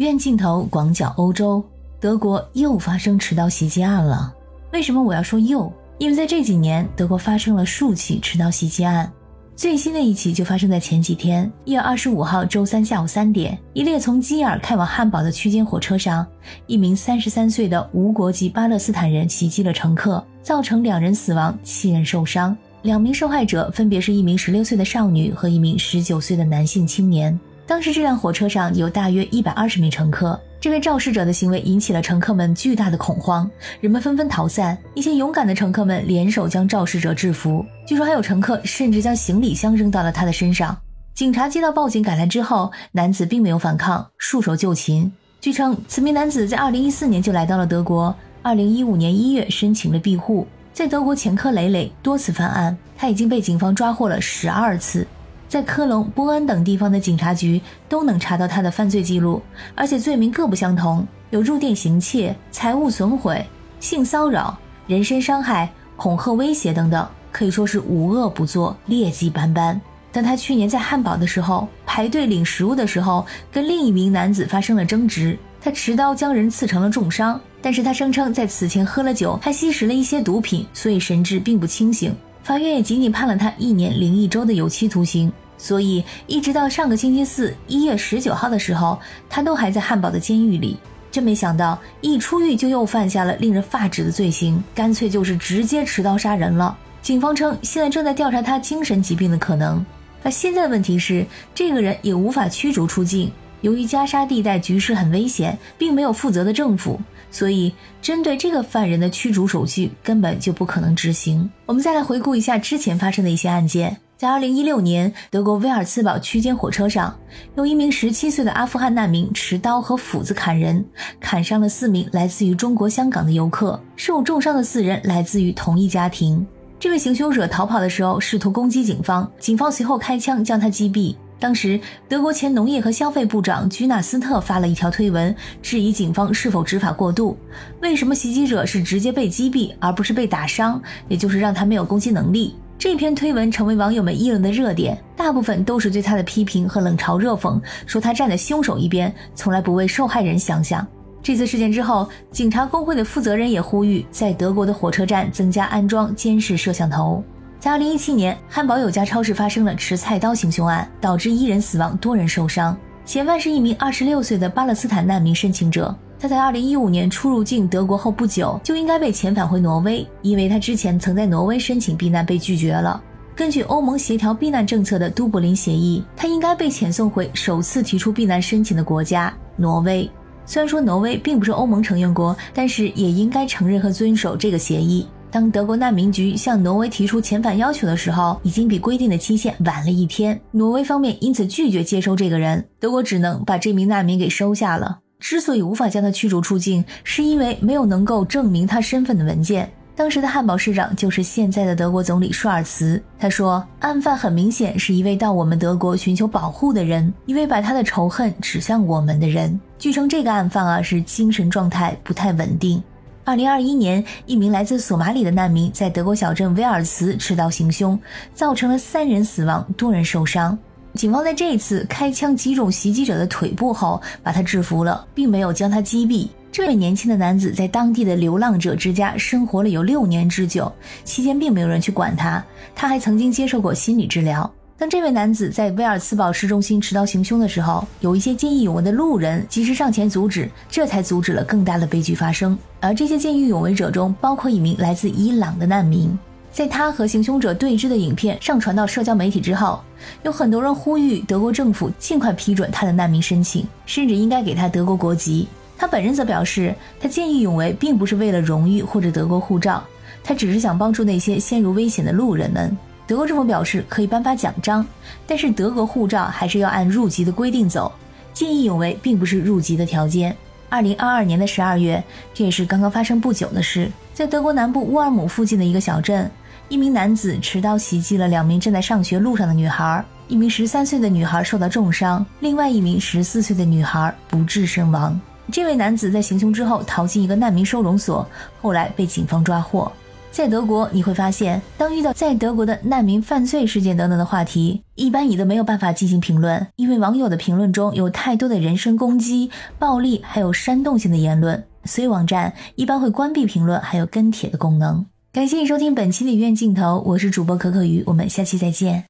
院镜头广角欧洲，德国又发生持刀袭击案了。为什么我要说又？因为在这几年，德国发生了数起持刀袭击案。最新的一起就发生在前几天，一月二十五号周三下午三点，一列从基尔开往汉堡的区间火车上，一名三十三岁的无国籍巴勒斯坦人袭击了乘客，造成两人死亡，七人受伤。两名受害者分别是一名十六岁的少女和一名十九岁的男性青年。当时这辆火车上有大约一百二十名乘客。这位肇事者的行为引起了乘客们巨大的恐慌，人们纷纷逃散。一些勇敢的乘客们联手将肇事者制服。据说还有乘客甚至将行李箱扔到了他的身上。警察接到报警赶来之后，男子并没有反抗，束手就擒。据称，此名男子在二零一四年就来到了德国，二零一五年一月申请了庇护，在德国前科累累，多次犯案。他已经被警方抓获了十二次。在科隆、波恩等地方的警察局都能查到他的犯罪记录，而且罪名各不相同，有入店行窃、财物损毁、性骚扰、人身伤害、恐吓威胁等等，可以说是无恶不作，劣迹斑斑。当他去年在汉堡的时候排队领食物的时候，跟另一名男子发生了争执，他持刀将人刺成了重伤，但是他声称在此前喝了酒，还吸食了一些毒品，所以神志并不清醒。法院也仅仅判了他一年零一周的有期徒刑，所以一直到上个星期四一月十九号的时候，他都还在汉堡的监狱里。真没想到，一出狱就又犯下了令人发指的罪行，干脆就是直接持刀杀人了。警方称，现在正在调查他精神疾病的可能。而现在的问题是，这个人也无法驱逐出境。由于加沙地带局势很危险，并没有负责的政府，所以针对这个犯人的驱逐手续根本就不可能执行。我们再来回顾一下之前发生的一些案件。在2016年，德国威尔茨堡区间火车上，有一名17岁的阿富汗难民持刀和斧子砍人，砍伤了四名来自于中国香港的游客，受重伤的四人来自于同一家庭。这位行凶者逃跑的时候试图攻击警方，警方随后开枪将他击毙。当时，德国前农业和消费部长居纳斯特发了一条推文，质疑警方是否执法过度。为什么袭击者是直接被击毙，而不是被打伤？也就是让他没有攻击能力。这篇推文成为网友们议论的热点，大部分都是对他的批评和冷嘲热讽，说他站在凶手一边，从来不为受害人想想。这次事件之后，警察工会的负责人也呼吁，在德国的火车站增加安装监视摄像头。在二零一七年，汉堡有家超市发生了持菜刀行凶案，导致一人死亡，多人受伤。嫌犯是一名二十六岁的巴勒斯坦难民申请者。他在二零一五年出入境德国后不久，就应该被遣返回挪威，因为他之前曾在挪威申请避难被拒绝了。根据欧盟协调避难政策的都柏林协议，他应该被遣送回首次提出避难申请的国家——挪威。虽然说挪威并不是欧盟成员国，但是也应该承认和遵守这个协议。当德国难民局向挪威提出遣返要求的时候，已经比规定的期限晚了一天。挪威方面因此拒绝接收这个人，德国只能把这名难民给收下了。之所以无法将他驱逐出境，是因为没有能够证明他身份的文件。当时的汉堡市长就是现在的德国总理舒尔茨。他说，案犯很明显是一位到我们德国寻求保护的人，一位把他的仇恨指向我们的人。据称，这个案犯啊是精神状态不太稳定。二零二一年，一名来自索马里的难民在德国小镇威尔茨持刀行凶，造成了三人死亡，多人受伤。警方在这一次开枪击中袭击者的腿部后，把他制服了，并没有将他击毙。这位年轻的男子在当地的流浪者之家生活了有六年之久，期间并没有人去管他。他还曾经接受过心理治疗。当这位男子在威尔茨堡市中心持刀行凶的时候，有一些见义勇为的路人及时上前阻止，这才阻止了更大的悲剧发生。而这些见义勇为者中，包括一名来自伊朗的难民。在他和行凶者对峙的影片上传到社交媒体之后，有很多人呼吁德国政府尽快批准他的难民申请，甚至应该给他德国国籍。他本人则表示，他见义勇为并不是为了荣誉或者德国护照，他只是想帮助那些陷入危险的路人们。德国政府表示可以颁发奖章，但是德国护照还是要按入籍的规定走。见义勇为并不是入籍的条件。二零二二年的十二月，这也是刚刚发生不久的事，在德国南部乌尔姆附近的一个小镇，一名男子持刀袭击了两名正在上学路上的女孩，一名十三岁的女孩受到重伤，另外一名十四岁的女孩不治身亡。这位男子在行凶之后逃进一个难民收容所，后来被警方抓获。在德国，你会发现，当遇到在德国的难民犯罪事件等等的话题，一般你都没有办法进行评论，因为网友的评论中有太多的人身攻击、暴力，还有煽动性的言论，所以网站一般会关闭评论还有跟帖的功能。感谢你收听本期的影院镜头，我是主播可可鱼，我们下期再见。